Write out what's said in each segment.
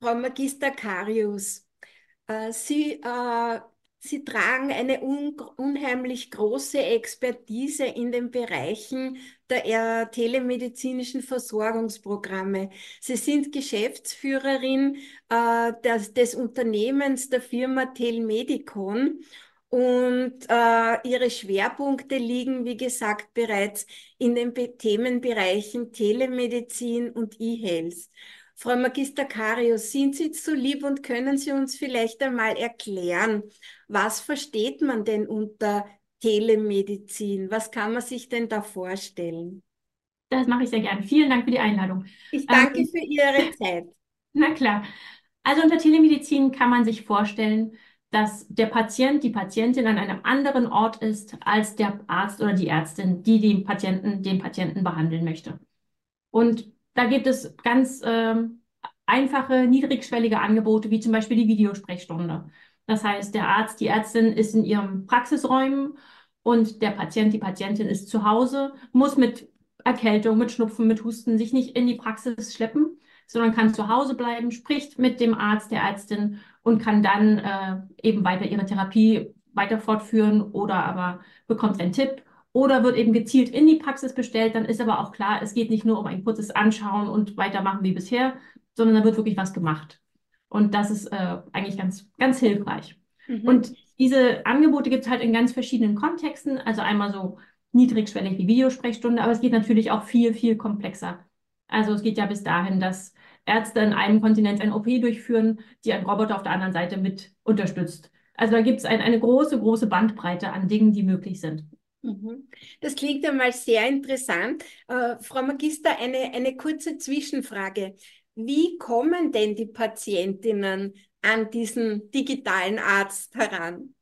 Frau Magister Karius, äh, Sie, äh, Sie tragen eine un unheimlich große Expertise in den Bereichen der äh, telemedizinischen Versorgungsprogramme. Sie sind Geschäftsführerin äh, des, des Unternehmens der Firma Telmedicon und äh, Ihre Schwerpunkte liegen, wie gesagt, bereits in den Be Themenbereichen Telemedizin und E-Health. Frau Magister Karius, sind Sie so lieb und können Sie uns vielleicht einmal erklären, was versteht man denn unter Telemedizin? Was kann man sich denn da vorstellen? Das mache ich sehr gern. Vielen Dank für die Einladung. Ich danke ähm, für Ihre Zeit. Na klar. Also unter Telemedizin kann man sich vorstellen, dass der Patient, die Patientin an einem anderen Ort ist als der Arzt oder die Ärztin, die den Patienten, den Patienten behandeln möchte. Und da gibt es ganz ähm, einfache, niedrigschwellige Angebote, wie zum Beispiel die Videosprechstunde. Das heißt, der Arzt, die Ärztin ist in ihren Praxisräumen und der Patient, die Patientin ist zu Hause, muss mit Erkältung, mit Schnupfen, mit Husten sich nicht in die Praxis schleppen, sondern kann zu Hause bleiben, spricht mit dem Arzt, der Ärztin und kann dann äh, eben weiter ihre Therapie weiter fortführen oder aber bekommt einen Tipp oder wird eben gezielt in die Praxis bestellt. Dann ist aber auch klar, es geht nicht nur um ein kurzes Anschauen und weitermachen wie bisher, sondern da wird wirklich was gemacht. Und das ist äh, eigentlich ganz, ganz hilfreich. Mhm. Und diese Angebote gibt es halt in ganz verschiedenen Kontexten. Also einmal so niedrigschwellig wie Videosprechstunde, aber es geht natürlich auch viel, viel komplexer. Also es geht ja bis dahin, dass Ärzte in einem Kontinent ein OP durchführen, die ein Roboter auf der anderen Seite mit unterstützt. Also da gibt es ein, eine große, große Bandbreite an Dingen, die möglich sind. Mhm. Das klingt einmal sehr interessant. Äh, Frau Magister, eine, eine kurze Zwischenfrage. Wie kommen denn die Patientinnen an diesen digitalen Arzt heran?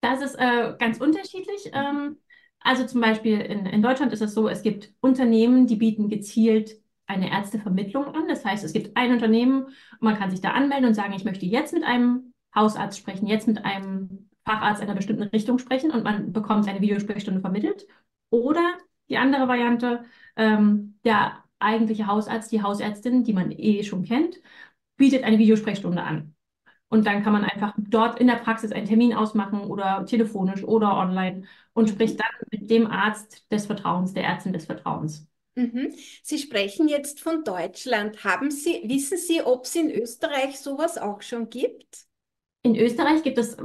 Das ist äh, ganz unterschiedlich. Ähm, also zum Beispiel in, in Deutschland ist es so, es gibt Unternehmen, die bieten gezielt eine Ärztevermittlung an. Das heißt, es gibt ein Unternehmen man kann sich da anmelden und sagen, ich möchte jetzt mit einem Hausarzt sprechen, jetzt mit einem Facharzt einer bestimmten Richtung sprechen und man bekommt eine Videosprechstunde vermittelt. Oder die andere Variante, ähm, der eigentliche Hausarzt, die Hausärztin, die man eh schon kennt, bietet eine Videosprechstunde an. Und dann kann man einfach dort in der Praxis einen Termin ausmachen oder telefonisch oder online und mhm. spricht dann mit dem Arzt des Vertrauens, der Ärztin des Vertrauens. Mhm. Sie sprechen jetzt von Deutschland. Haben Sie, wissen Sie, ob es in Österreich sowas auch schon gibt? In Österreich gibt es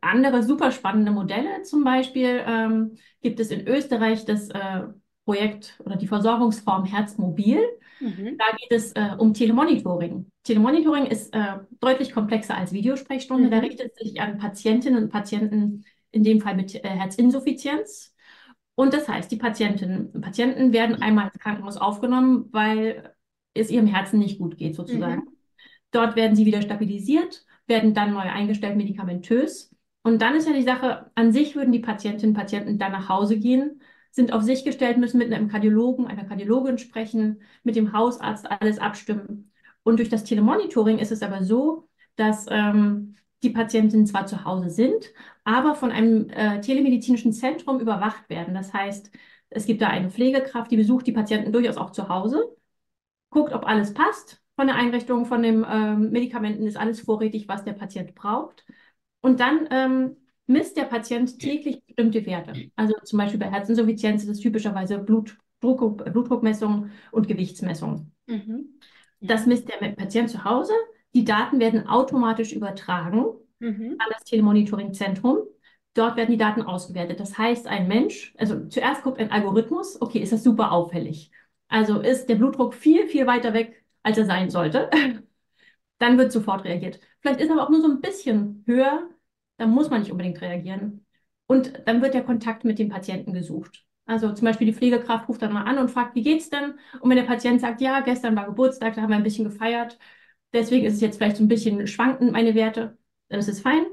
andere super spannende Modelle. Zum Beispiel ähm, gibt es in Österreich das äh, Projekt oder die Versorgungsform Herzmobil. Mhm. Da geht es äh, um Telemonitoring. Telemonitoring ist äh, deutlich komplexer als Videosprechstunde. Mhm. Da richtet es sich an Patientinnen und Patienten, in dem Fall mit äh, Herzinsuffizienz. Und das heißt, die Patientinnen und Patienten werden einmal ins Krankenhaus aufgenommen, weil es ihrem Herzen nicht gut geht, sozusagen. Mhm. Dort werden sie wieder stabilisiert werden dann neu eingestellt medikamentös. Und dann ist ja die Sache, an sich würden die Patientinnen und Patienten dann nach Hause gehen, sind auf sich gestellt, müssen mit einem Kardiologen, einer Kardiologin sprechen, mit dem Hausarzt alles abstimmen. Und durch das Telemonitoring ist es aber so, dass ähm, die Patientinnen zwar zu Hause sind, aber von einem äh, telemedizinischen Zentrum überwacht werden. Das heißt, es gibt da eine Pflegekraft, die besucht die Patienten durchaus auch zu Hause, guckt, ob alles passt, von der Einrichtung, von den ähm, Medikamenten ist alles vorrätig, was der Patient braucht. Und dann ähm, misst der Patient täglich bestimmte Werte. Also zum Beispiel bei Herzinsuffizienz ist es typischerweise Blutdruck, Blutdruckmessung und Gewichtsmessung. Mhm. Das misst der Patient zu Hause. Die Daten werden automatisch übertragen mhm. an das Telemonitoring-Zentrum. Dort werden die Daten ausgewertet. Das heißt, ein Mensch, also zuerst guckt ein Algorithmus, okay, ist das super auffällig. Also ist der Blutdruck viel, viel weiter weg als er sein sollte, dann wird sofort reagiert. Vielleicht ist er aber auch nur so ein bisschen höher, dann muss man nicht unbedingt reagieren. Und dann wird der Kontakt mit dem Patienten gesucht. Also zum Beispiel die Pflegekraft ruft dann mal an und fragt, wie geht's denn? Und wenn der Patient sagt, ja, gestern war Geburtstag, da haben wir ein bisschen gefeiert, deswegen ist es jetzt vielleicht so ein bisschen schwankend, meine Werte, dann ist es fein.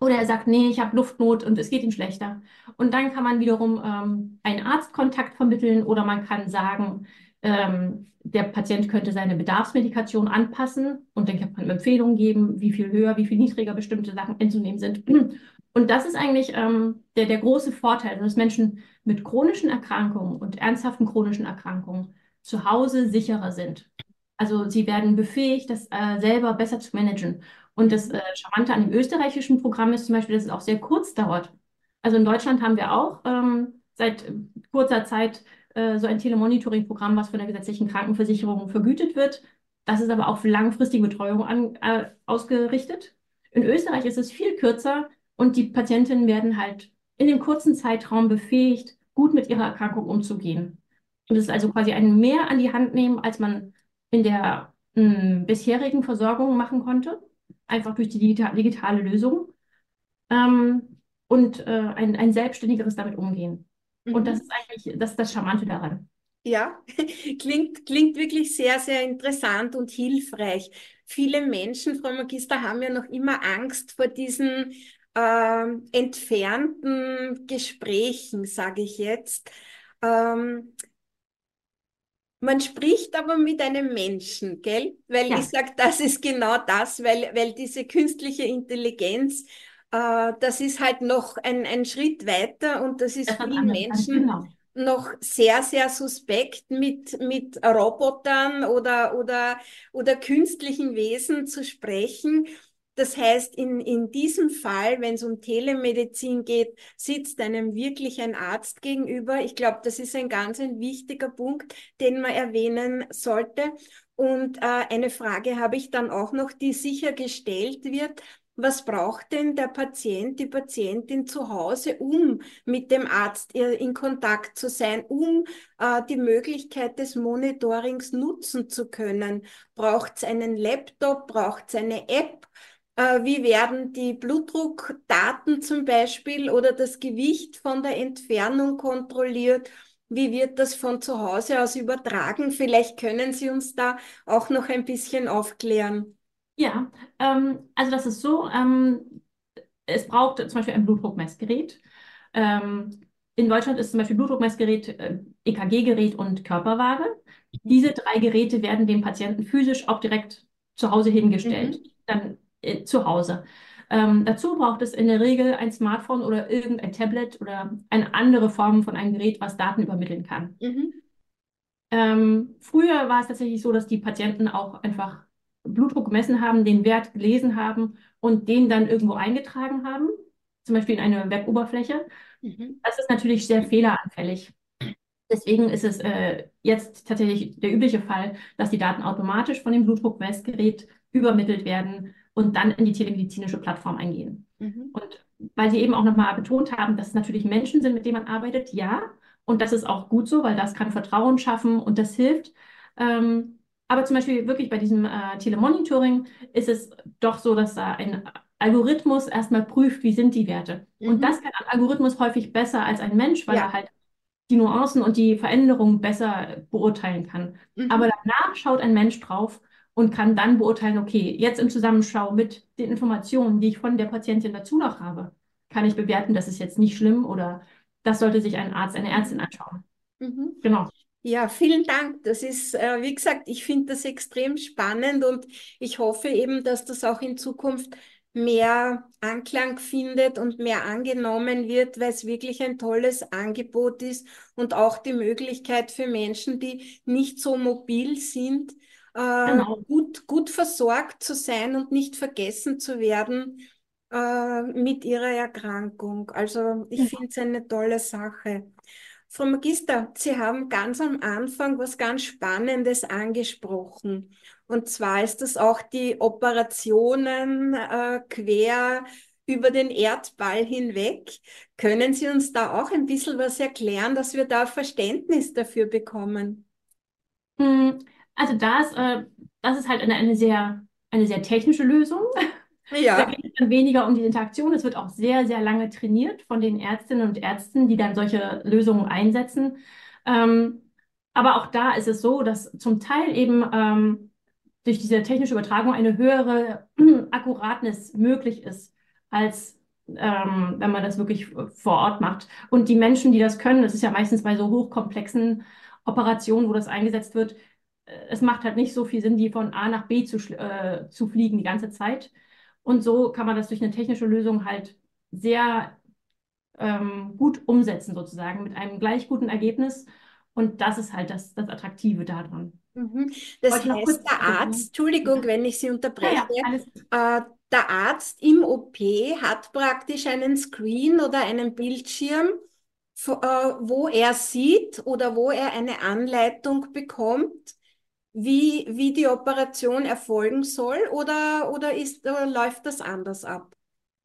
Oder er sagt, nee, ich habe Luftnot und es geht ihm schlechter. Und dann kann man wiederum ähm, einen Arztkontakt vermitteln oder man kann sagen, ähm, der Patient könnte seine Bedarfsmedikation anpassen und dann kann man Empfehlungen geben, wie viel höher, wie viel niedriger bestimmte Sachen einzunehmen sind. Und das ist eigentlich ähm, der, der große Vorteil, dass Menschen mit chronischen Erkrankungen und ernsthaften chronischen Erkrankungen zu Hause sicherer sind. Also sie werden befähigt, das äh, selber besser zu managen. Und das äh, Charmante an dem österreichischen Programm ist zum Beispiel, dass es auch sehr kurz dauert. Also in Deutschland haben wir auch ähm, seit kurzer Zeit äh, so ein Telemonitoring-Programm, was von der gesetzlichen Krankenversicherung vergütet wird. Das ist aber auf langfristige Betreuung an, äh, ausgerichtet. In Österreich ist es viel kürzer und die Patientinnen werden halt in dem kurzen Zeitraum befähigt, gut mit ihrer Erkrankung umzugehen. Und es ist also quasi ein Mehr an die Hand nehmen, als man in der mh, bisherigen Versorgung machen konnte, einfach durch die digita digitale Lösung. Ähm, und äh, ein, ein selbstständigeres damit umgehen. Mhm. Und das ist eigentlich das, ist das Charmante daran. Ja, klingt, klingt wirklich sehr, sehr interessant und hilfreich. Viele Menschen, Frau Magister, haben ja noch immer Angst vor diesen äh, entfernten Gesprächen, sage ich jetzt. Ähm, man spricht aber mit einem Menschen, gell? Weil ja. ich sage, das ist genau das, weil, weil diese künstliche Intelligenz, äh, das ist halt noch ein, ein Schritt weiter und das ist das vielen Menschen genau. noch sehr, sehr suspekt, mit, mit Robotern oder, oder, oder künstlichen Wesen zu sprechen. Das heißt, in, in diesem Fall, wenn es um Telemedizin geht, sitzt einem wirklich ein Arzt gegenüber. Ich glaube, das ist ein ganz ein wichtiger Punkt, den man erwähnen sollte. Und äh, eine Frage habe ich dann auch noch, die sichergestellt wird. Was braucht denn der Patient, die Patientin zu Hause, um mit dem Arzt in Kontakt zu sein, um äh, die Möglichkeit des Monitorings nutzen zu können? Braucht es einen Laptop? Braucht es eine App? Äh, wie werden die Blutdruckdaten zum Beispiel oder das Gewicht von der Entfernung kontrolliert? Wie wird das von zu Hause aus übertragen? Vielleicht können Sie uns da auch noch ein bisschen aufklären. Ja, ähm, also das ist so, ähm, es braucht zum Beispiel ein Blutdruckmessgerät. Ähm, in Deutschland ist zum Beispiel Blutdruckmessgerät, äh, EKG-Gerät und Körperwaage. Diese drei Geräte werden dem Patienten physisch auch direkt zu Hause hingestellt. Mhm. Dann äh, zu Hause. Ähm, dazu braucht es in der Regel ein Smartphone oder irgendein Tablet oder eine andere Form von einem Gerät, was Daten übermitteln kann. Mhm. Ähm, früher war es tatsächlich so, dass die Patienten auch einfach Blutdruck gemessen haben, den Wert gelesen haben und den dann irgendwo eingetragen haben, zum Beispiel in eine Weboberfläche. Mhm. Das ist natürlich sehr fehleranfällig. Deswegen ist es äh, jetzt tatsächlich der übliche Fall, dass die Daten automatisch von dem Blutdruckmessgerät übermittelt werden und dann in die telemedizinische Plattform eingehen. Mhm. Und weil Sie eben auch nochmal betont haben, dass es natürlich Menschen sind, mit denen man arbeitet, ja. Und das ist auch gut so, weil das kann Vertrauen schaffen und das hilft. Ähm, aber zum Beispiel wirklich bei diesem äh, Telemonitoring ist es doch so, dass da ein Algorithmus erstmal prüft, wie sind die Werte. Mhm. Und das kann ein Algorithmus häufig besser als ein Mensch, weil ja. er halt die Nuancen und die Veränderungen besser beurteilen kann. Mhm. Aber danach schaut ein Mensch drauf und kann dann beurteilen, okay, jetzt im Zusammenschau mit den Informationen, die ich von der Patientin dazu noch habe, kann ich bewerten, das ist jetzt nicht schlimm oder das sollte sich ein Arzt, eine Ärztin anschauen. Mhm. Genau. Ja, vielen Dank. Das ist, äh, wie gesagt, ich finde das extrem spannend und ich hoffe eben, dass das auch in Zukunft mehr Anklang findet und mehr angenommen wird, weil es wirklich ein tolles Angebot ist und auch die Möglichkeit für Menschen, die nicht so mobil sind, äh, genau. gut, gut versorgt zu sein und nicht vergessen zu werden äh, mit ihrer Erkrankung. Also ich ja. finde es eine tolle Sache. Frau Magister, Sie haben ganz am Anfang was ganz Spannendes angesprochen. Und zwar ist das auch die Operationen äh, quer über den Erdball hinweg. Können Sie uns da auch ein bisschen was erklären, dass wir da Verständnis dafür bekommen? Hm, also das, äh, das ist halt eine, eine, sehr, eine sehr technische Lösung. Ja. Da geht es dann weniger um die Interaktion. Es wird auch sehr, sehr lange trainiert von den Ärztinnen und Ärzten, die dann solche Lösungen einsetzen. Ähm, aber auch da ist es so, dass zum Teil eben ähm, durch diese technische Übertragung eine höhere Akkuratness möglich ist, als ähm, wenn man das wirklich vor Ort macht. Und die Menschen, die das können, das ist ja meistens bei so hochkomplexen Operationen, wo das eingesetzt wird, es macht halt nicht so viel Sinn, die von A nach B zu, äh, zu fliegen die ganze Zeit. Und so kann man das durch eine technische Lösung halt sehr ähm, gut umsetzen, sozusagen, mit einem gleich guten Ergebnis. Und das ist halt das, das Attraktive daran. Mhm. Das Wollte ich noch kurz heißt, der Arzt, Entschuldigung, wenn ich Sie unterbreche, ja, äh, der Arzt im OP hat praktisch einen Screen oder einen Bildschirm, äh, wo er sieht oder wo er eine Anleitung bekommt, wie, wie die Operation erfolgen soll, oder, oder ist, oder läuft das anders ab?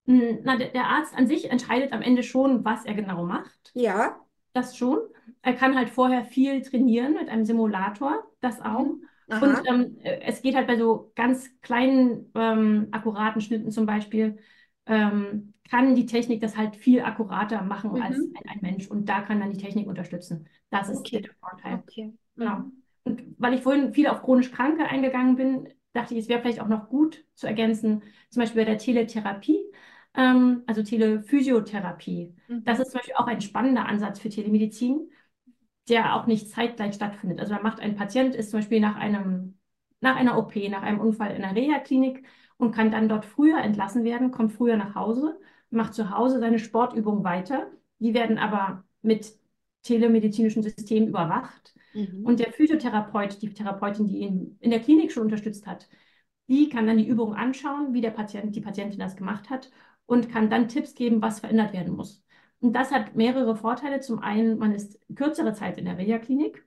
Hm, Na, der, der Arzt an sich entscheidet am Ende schon, was er genau macht. Ja. Das schon. Er kann halt vorher viel trainieren mit einem Simulator, das auch. Mhm. Und ähm, äh, es geht halt bei so ganz kleinen, ähm, akkuraten Schnitten zum Beispiel, ähm, kann die Technik das halt viel akkurater machen als Mhm. ein, ein Mensch. Und da kann dann die Technik unterstützen. Das ist Okay. der Vorteil. Okay. Genau. Mhm. Und weil ich vorhin viel auf chronisch Kranke eingegangen bin, dachte ich, es wäre vielleicht auch noch gut zu ergänzen, zum Beispiel bei der Teletherapie, ähm, also Telephysiotherapie. Das Mhm. ist zum Beispiel auch ein spannender Ansatz für Telemedizin, der auch nicht zeitgleich stattfindet. Also da macht ein Patient, ist zum Beispiel nach einem, nach einer OP, nach einem Unfall in einer Reha-Klinik und kann dann dort früher entlassen werden, kommt früher nach Hause, macht zu Hause seine Sportübungen weiter. Die werden aber mit telemedizinischen Systemen überwacht. Mhm. Und der Physiotherapeut, die Therapeutin, die ihn in der Klinik schon unterstützt hat, die kann dann die Übung anschauen, wie der Patient, die Patientin das gemacht hat und kann dann Tipps geben, was verändert werden muss. Und das hat mehrere Vorteile. Zum einen, man ist kürzere Zeit in der Reha-Klinik,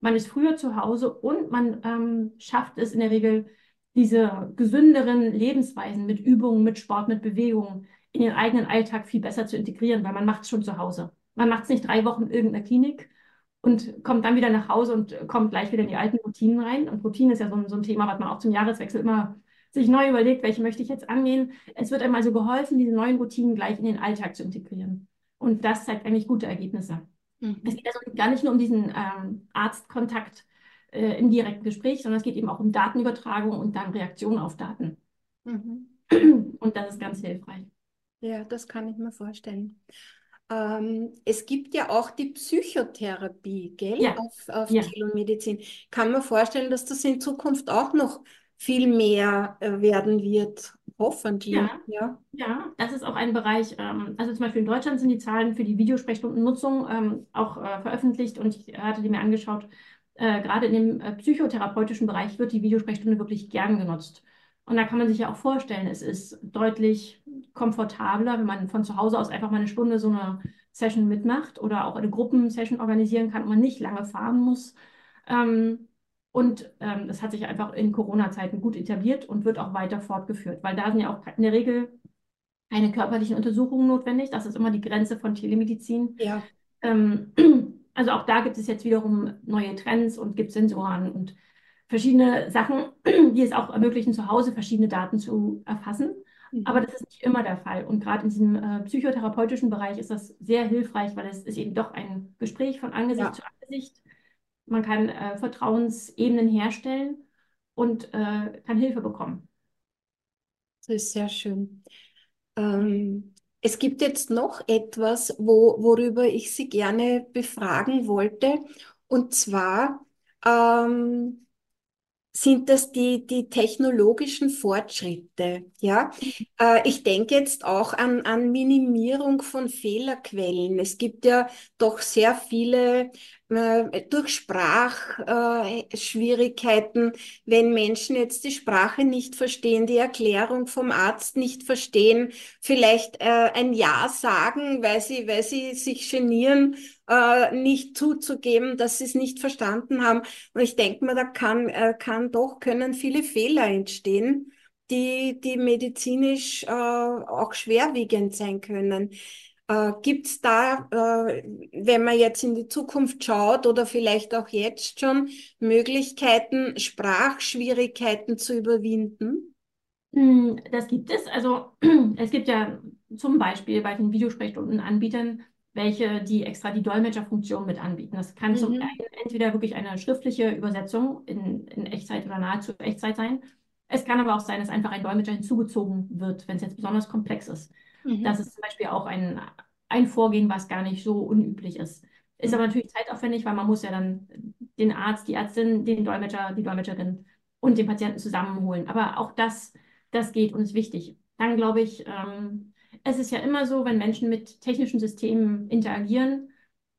man ist früher zu Hause und man ähm, schafft es in der Regel, diese gesünderen Lebensweisen mit Übungen, mit Sport, mit Bewegung in den eigenen Alltag viel besser zu integrieren, weil man macht es schon zu Hause. Man macht es nicht drei Wochen in irgendeiner Klinik und kommt dann wieder nach Hause und kommt gleich wieder in die alten Routinen rein. Und Routine ist ja so ein, so ein Thema, was man auch zum Jahreswechsel immer sich neu überlegt, welche möchte ich jetzt angehen. Es wird einem also geholfen, diese neuen Routinen gleich in den Alltag zu integrieren. Und das zeigt eigentlich gute Ergebnisse. Es Mhm. geht also gar nicht nur um diesen ähm, Arztkontakt äh, im direkten Gespräch, sondern es geht eben auch um Datenübertragung und dann Reaktion auf Daten. Mhm. Und das ist ganz hilfreich. Ja, das kann ich mir vorstellen. Ähm, es gibt ja auch die Psychotherapie, gell, Ja, auf, auf ja, Telomedizin. Kann man vorstellen, dass das in Zukunft auch noch viel mehr äh, werden wird, hoffentlich. ja. Ja. Ja, das ist auch ein Bereich, ähm, also zum Beispiel in Deutschland sind die Zahlen für die Videosprechstundennutzung ähm, auch äh, veröffentlicht und ich hatte die mir angeschaut. Äh, gerade in dem äh, psychotherapeutischen Bereich wird die Videosprechstunde wirklich gern genutzt. Und da kann man sich ja auch vorstellen, es ist deutlich komfortabler, wenn man von zu Hause aus einfach mal eine Stunde so eine Session mitmacht oder auch eine Gruppensession organisieren kann und man nicht lange fahren muss. Ähm, und ähm, das hat sich einfach in Corona-Zeiten gut etabliert und wird auch weiter fortgeführt, weil da sind ja auch in der Regel keine körperlichen Untersuchungen notwendig. Das ist immer die Grenze von Telemedizin. Ja. Ähm, also auch da gibt es jetzt wiederum neue Trends und gibt Sensoren und verschiedene Sachen, die es auch ermöglichen, zu Hause verschiedene Daten zu erfassen. Aber Mhm. das ist nicht immer der Fall. Und gerade in diesem äh, psychotherapeutischen Bereich ist das sehr hilfreich, weil es ist eben doch ein Gespräch von Angesicht Ja. zu Angesicht. Man kann äh, Vertrauensebenen herstellen und äh, kann Hilfe bekommen. Das ist sehr schön. Ähm, es gibt jetzt noch etwas, wo, worüber ich Sie gerne befragen wollte. Und zwar ähm, sind das die, die technologischen Fortschritte. Ja? Äh, ich denke jetzt auch an, an Minimierung von Fehlerquellen. Es gibt ja doch sehr viele durch Sprachschwierigkeiten, wenn Menschen jetzt die Sprache nicht verstehen, die Erklärung vom Arzt nicht verstehen, vielleicht äh, ein Ja sagen, weil sie, weil sie sich genieren, äh, nicht zuzugeben, dass sie es nicht verstanden haben. Und ich denke mal, da kann, äh, kann doch, können viele Fehler entstehen, die, die medizinisch äh, auch schwerwiegend sein können. Äh, gibt es da, äh, wenn man jetzt in die Zukunft schaut oder vielleicht auch jetzt schon, Möglichkeiten, Sprachschwierigkeiten zu überwinden? Mm, Das gibt es. Also es gibt ja zum Beispiel bei den Videosprechstundenanbietern welche, die extra die Dolmetscherfunktion mit anbieten. Das kann zum Mhm. einen entweder wirklich eine schriftliche Übersetzung in, in Echtzeit oder nahezu Echtzeit sein. Es kann aber auch sein, dass einfach ein Dolmetscher hinzugezogen wird, wenn es jetzt besonders komplex ist. Das Mhm. ist zum Beispiel auch ein, ein Vorgehen, was gar nicht so unüblich ist. Ist aber Mhm. natürlich zeitaufwendig, weil man muss ja dann den Arzt, die Ärztin, den Dolmetscher, die Dolmetscherin und den Patienten zusammenholen. Aber auch das, das geht und ist wichtig. Dann glaube ich, ähm, es ist ja immer so, wenn Menschen mit technischen Systemen interagieren,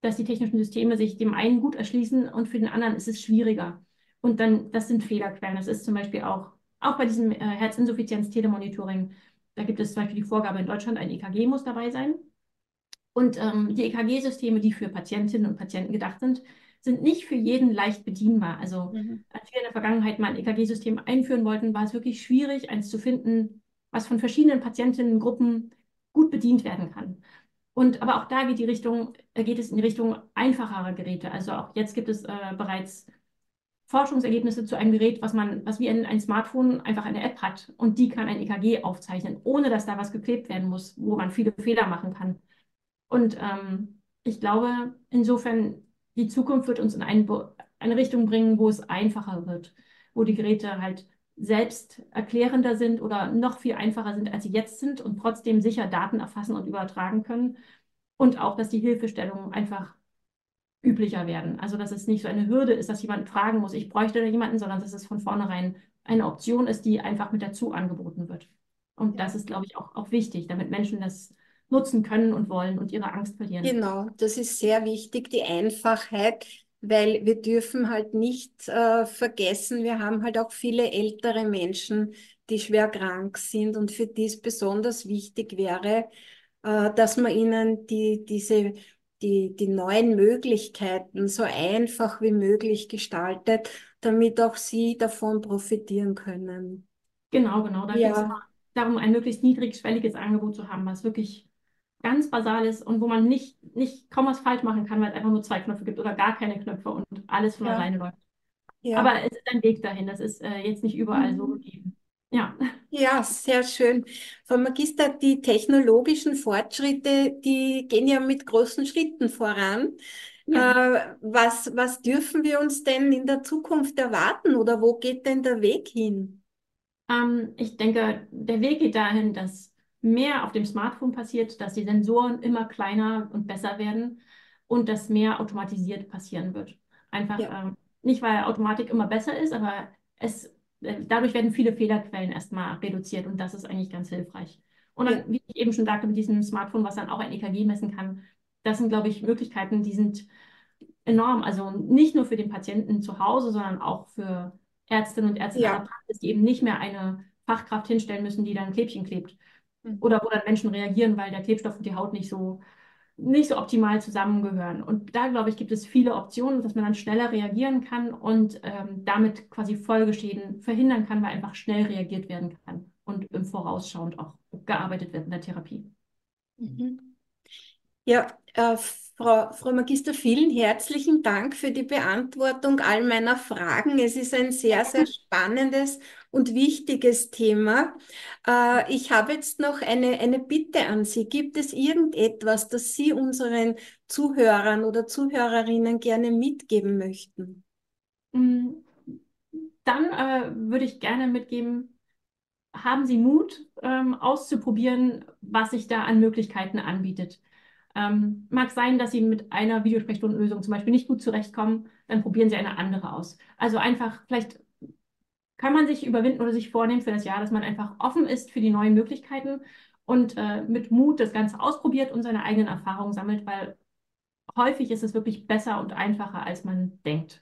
dass die technischen Systeme sich dem einen gut erschließen und für den anderen ist es schwieriger. Und dann, das sind Fehlerquellen. Das ist zum Beispiel auch, auch bei diesem äh, Herzinsuffizienz-Telemonitoring, da gibt es zum Beispiel die Vorgabe in Deutschland, ein EKG muss dabei sein. Und ähm, die EKG-Systeme, die für Patientinnen und Patienten gedacht sind, sind nicht für jeden leicht bedienbar. Also mhm. als wir in der Vergangenheit mal ein EKG-System einführen wollten, war es wirklich schwierig, eins zu finden, was von verschiedenen Patientinnengruppen gut bedient werden kann. Und aber auch da geht die Richtung, äh, geht es in die Richtung einfacherer Geräte. Also auch jetzt gibt es äh, bereits Forschungsergebnisse zu einem Gerät, was man, was wie ein, ein Smartphone einfach eine App hat und die kann ein EKG aufzeichnen, ohne dass da was geklebt werden muss, wo man viele Fehler machen kann. Und ähm, ich glaube, insofern, die Zukunft wird uns in ein, eine Richtung bringen, wo es einfacher wird, wo die Geräte halt selbst erklärender sind oder noch viel einfacher sind, als sie jetzt sind und trotzdem sicher Daten erfassen und übertragen können. Und auch, dass die Hilfestellungen einfach üblicher werden. Also, dass es nicht so eine Hürde ist, dass jemand fragen muss, ich bräuchte da jemanden, sondern dass es von vornherein eine Option ist, die einfach mit dazu angeboten wird. Und das ist, glaube ich, auch, auch wichtig, damit Menschen das nutzen können und wollen und ihre Angst verlieren. Genau, das ist sehr wichtig, die Einfachheit, weil wir dürfen halt nicht äh, vergessen, wir haben halt auch viele ältere Menschen, die schwer krank sind und für die es besonders wichtig wäre, äh, dass man ihnen die, diese, die, die neuen Möglichkeiten so einfach wie möglich gestaltet, damit auch sie davon profitieren können. Genau, genau. Da ja. geht es darum, ein möglichst niedrigschwelliges Angebot zu haben, was wirklich ganz basal ist und wo man nicht, nicht kaum was falsch machen kann, weil es einfach nur zwei Knöpfe gibt oder gar keine Knöpfe und alles von ja. alleine läuft. Ja. Aber es ist ein Weg dahin. Das ist äh, jetzt nicht überall mhm. so gegeben. Ja. Ja, sehr schön. Frau Magister, die technologischen Fortschritte, die gehen ja mit großen Schritten voran. Ja. Äh, was, was dürfen wir uns denn in der Zukunft erwarten oder wo geht denn der Weg hin? Ähm, ich denke, der Weg geht dahin, dass mehr auf dem Smartphone passiert, dass die Sensoren immer kleiner und besser werden und dass mehr automatisiert passieren wird. Einfach ja. ähm, nicht, weil Automatik immer besser ist, aber es, dadurch werden viele Fehlerquellen erstmal reduziert und das ist eigentlich ganz hilfreich. Und dann, wie ich eben schon sagte, mit diesem Smartphone, was dann auch ein EKG messen kann, das sind, glaube ich, Möglichkeiten, die sind enorm. Also nicht nur für den Patienten zu Hause, sondern auch für Ärztinnen und Ärzte ja. Praxis, die eben nicht mehr eine Fachkraft hinstellen müssen, die dann ein Klebchen klebt, Mhm. Oder wo dann Menschen reagieren, weil der Klebstoff und die Haut nicht so, nicht so optimal zusammengehören. Und da, glaube ich, gibt es viele Optionen, dass man dann schneller reagieren kann und ähm, damit quasi Folgeschäden verhindern kann, weil einfach schnell reagiert werden kann und im Vorausschauend auch gearbeitet wird in der Therapie. Mhm. Ja, äh, Frau, Frau Magister, vielen herzlichen Dank für die Beantwortung all meiner Fragen. Es ist ein sehr, sehr spannendes und wichtiges Thema. Äh, ich habe jetzt noch eine, eine Bitte an Sie. Gibt es irgendetwas, das Sie unseren Zuhörern oder Zuhörerinnen gerne mitgeben möchten? Mm, dann äh, würde ich gerne mitgeben, haben Sie Mut, ähm, auszuprobieren, was sich da an Möglichkeiten anbietet. Ähm, mag sein, dass Sie mit einer Videosprechstundenlösung zum Beispiel nicht gut zurechtkommen, dann probieren Sie eine andere aus. Also einfach, vielleicht kann man sich überwinden oder sich vornehmen für das Jahr, dass man einfach offen ist für die neuen Möglichkeiten und äh, mit Mut das Ganze ausprobiert und seine eigenen Erfahrungen sammelt, weil häufig ist es wirklich besser und einfacher, als man denkt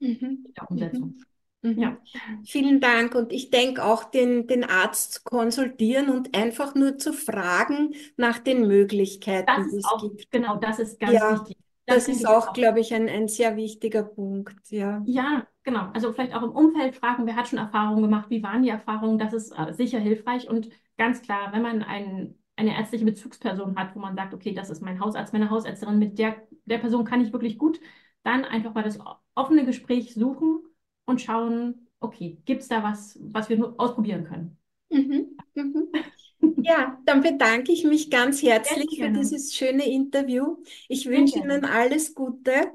mhm. in der Umsetzung. Mhm. Mhm. Ja. Vielen Dank. Und ich denke auch, den, den Arzt zu konsultieren und einfach nur zu fragen nach den Möglichkeiten, die es auch, gibt. Genau, das ist ganz ja, wichtig. Das, das ist auch, glaube ich, ein, ein sehr wichtiger Punkt. Ja. ja, genau. Also vielleicht auch im Umfeld fragen, wer hat schon Erfahrungen gemacht, wie waren die Erfahrungen, das ist äh, sicher hilfreich. Und ganz klar, wenn man ein, eine ärztliche Bezugsperson hat, wo man sagt, okay, das ist mein Hausarzt, meine Hausärztin, mit der, der Person kann ich wirklich gut, dann einfach mal das offene Gespräch suchen und schauen, okay, gibt es da was, was wir nur ausprobieren können? Mhm. Mhm. Ja, dann bedanke ich mich ganz herzlich für dieses schöne Interview. Ich wünsche Ihnen alles Gute.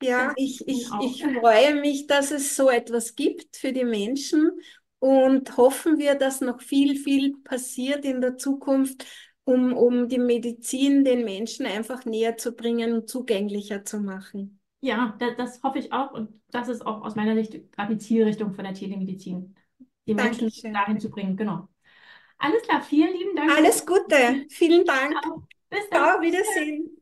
Ja, ich, ich, ich freue mich, dass es so etwas gibt für die Menschen und hoffen wir, dass noch viel, viel passiert in der Zukunft, um, um die Medizin den Menschen einfach näher zu bringen und zugänglicher zu machen. Ja, das, das hoffe ich auch. Und das ist auch aus meiner Sicht gerade die Zielrichtung von der Telemedizin, die Menschen Dankeschön. dahin zu bringen. Genau. Alles klar, vielen lieben Dank. Alles Gute. Vielen Dank. Bis dann. Ciao, Wiedersehen.